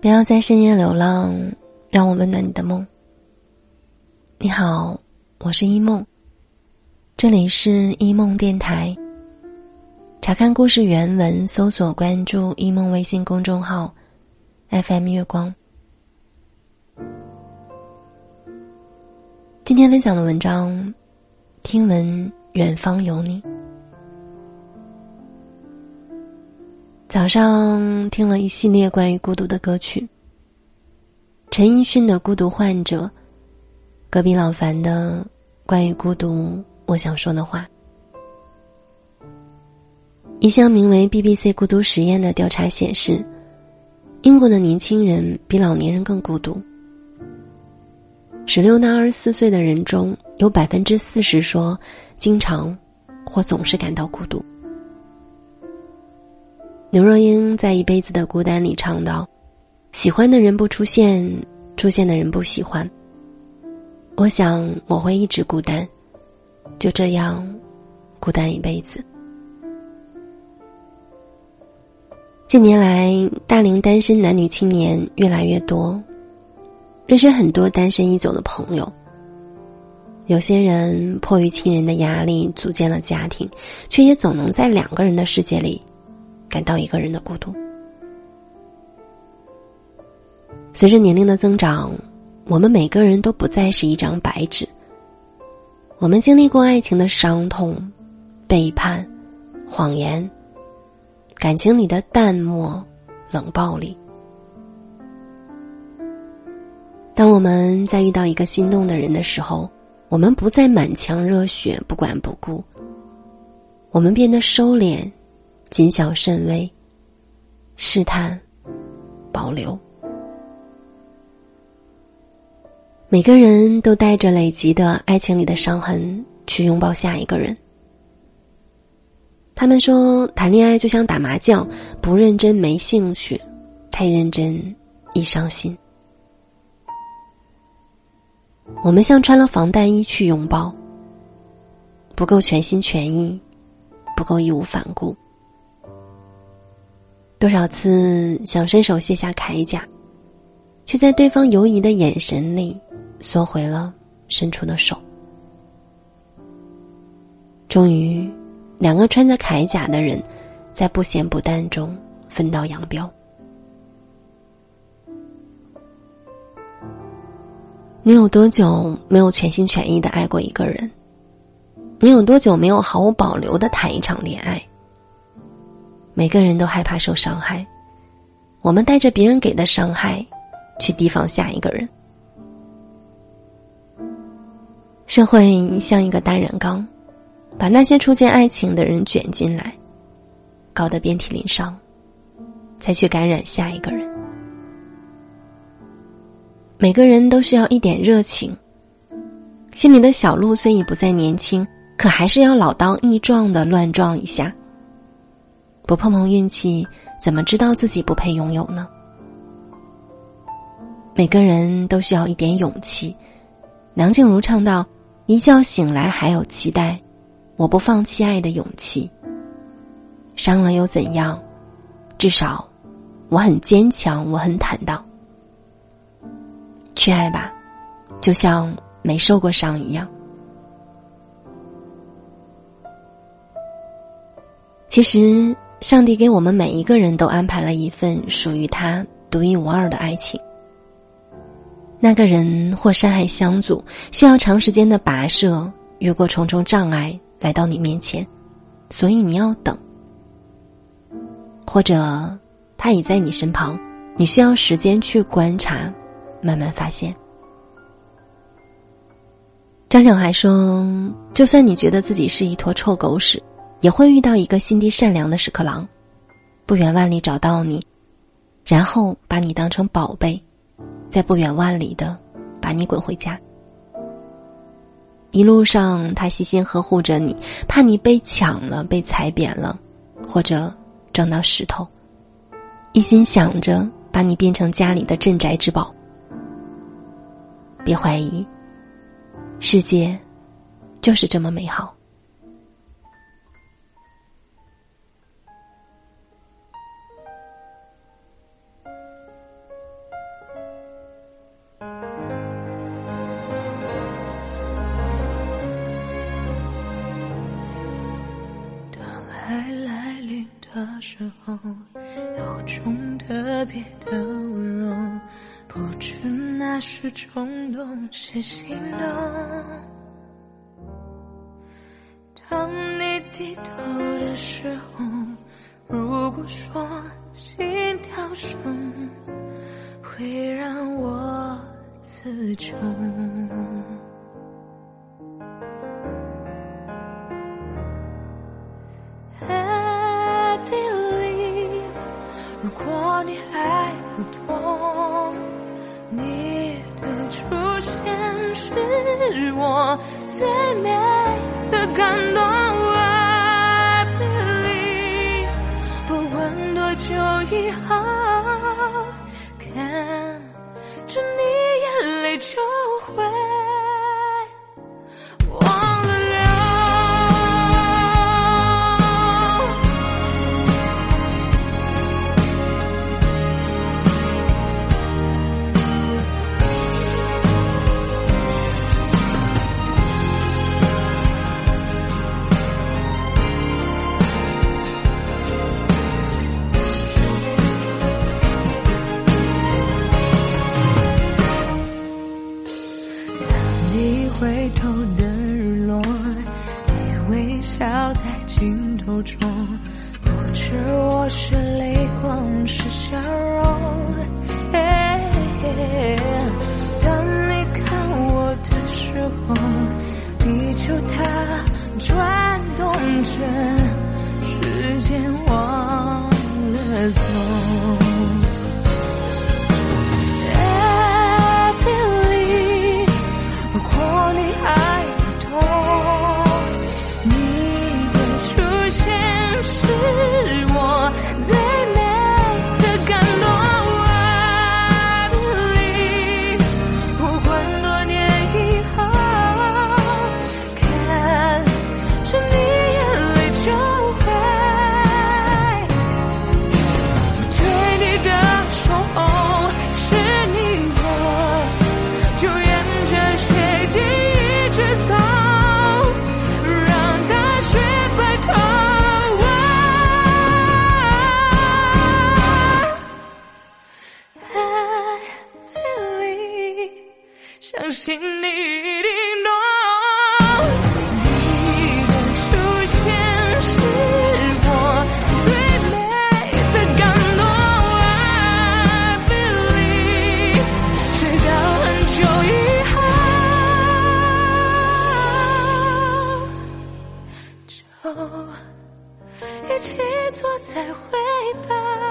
不要在深夜流浪，让我温暖你的梦。你好，我是一梦，这里是一梦电台。查看故事原文，搜索关注一梦微信公众号，FM 月光。今天分享的文章，听闻远方有你。早上听了一系列关于孤独的歌曲，陈奕迅的《孤独患者》，隔壁老樊的关于孤独我想说的话。一项名为 BBC 孤独实验的调查显示，英国的年轻人比老年人更孤独。十六到二十四岁的人中有百分之四十说，经常或总是感到孤独。刘若英在《一辈子的孤单》里唱道：“喜欢的人不出现，出现的人不喜欢。我想我会一直孤单，就这样孤单一辈子。”近年来，大龄单身男女青年越来越多，认识很多单身已久的朋友。有些人迫于亲人的压力组建了家庭，却也总能在两个人的世界里。感到一个人的孤独。随着年龄的增长，我们每个人都不再是一张白纸。我们经历过爱情的伤痛、背叛、谎言，感情里的淡漠、冷暴力。当我们在遇到一个心动的人的时候，我们不再满腔热血、不管不顾，我们变得收敛。谨小慎微，试探，保留。每个人都带着累积的爱情里的伤痕去拥抱下一个人。他们说，谈恋爱就像打麻将，不认真没兴趣，太认真易伤心。我们像穿了防弹衣去拥抱，不够全心全意，不够义无反顾。多少次想伸手卸下铠甲，却在对方犹疑的眼神里缩回了伸出的手。终于，两个穿着铠甲的人在不咸不淡中分道扬镳。你有多久没有全心全意的爱过一个人？你有多久没有毫无保留的谈一场恋爱？每个人都害怕受伤害，我们带着别人给的伤害，去提防下一个人。社会像一个大染缸，把那些初见爱情的人卷进来，搞得遍体鳞伤，再去感染下一个人。每个人都需要一点热情，心里的小鹿虽已不再年轻，可还是要老当益壮的乱撞一下。不碰碰运气，怎么知道自己不配拥有呢？每个人都需要一点勇气。梁静茹唱道：“一觉醒来还有期待，我不放弃爱的勇气。伤了又怎样？至少我很坚强，我很坦荡。去爱吧，就像没受过伤一样。其实。”上帝给我们每一个人都安排了一份属于他独一无二的爱情。那个人或山海相阻，需要长时间的跋涉，越过重重障碍来到你面前，所以你要等；或者他已在你身旁，你需要时间去观察，慢慢发现。张小孩说：“就算你觉得自己是一坨臭狗屎。”也会遇到一个心地善良的屎壳郎，不远万里找到你，然后把你当成宝贝，在不远万里的把你滚回家。一路上，他细心呵护着你，怕你被抢了、被踩扁了，或者撞到石头，一心想着把你变成家里的镇宅之宝。别怀疑，世界就是这么美好。在来临的时候，有种特别的温柔，不知那是冲动是心动。当你低头的时候，如果说心跳声会让我自重。是我最美的感动。I believe，不管多久以后，看着你眼泪就的日落，你微笑在镜头中，不知我是泪光是笑容。一起坐在回吧。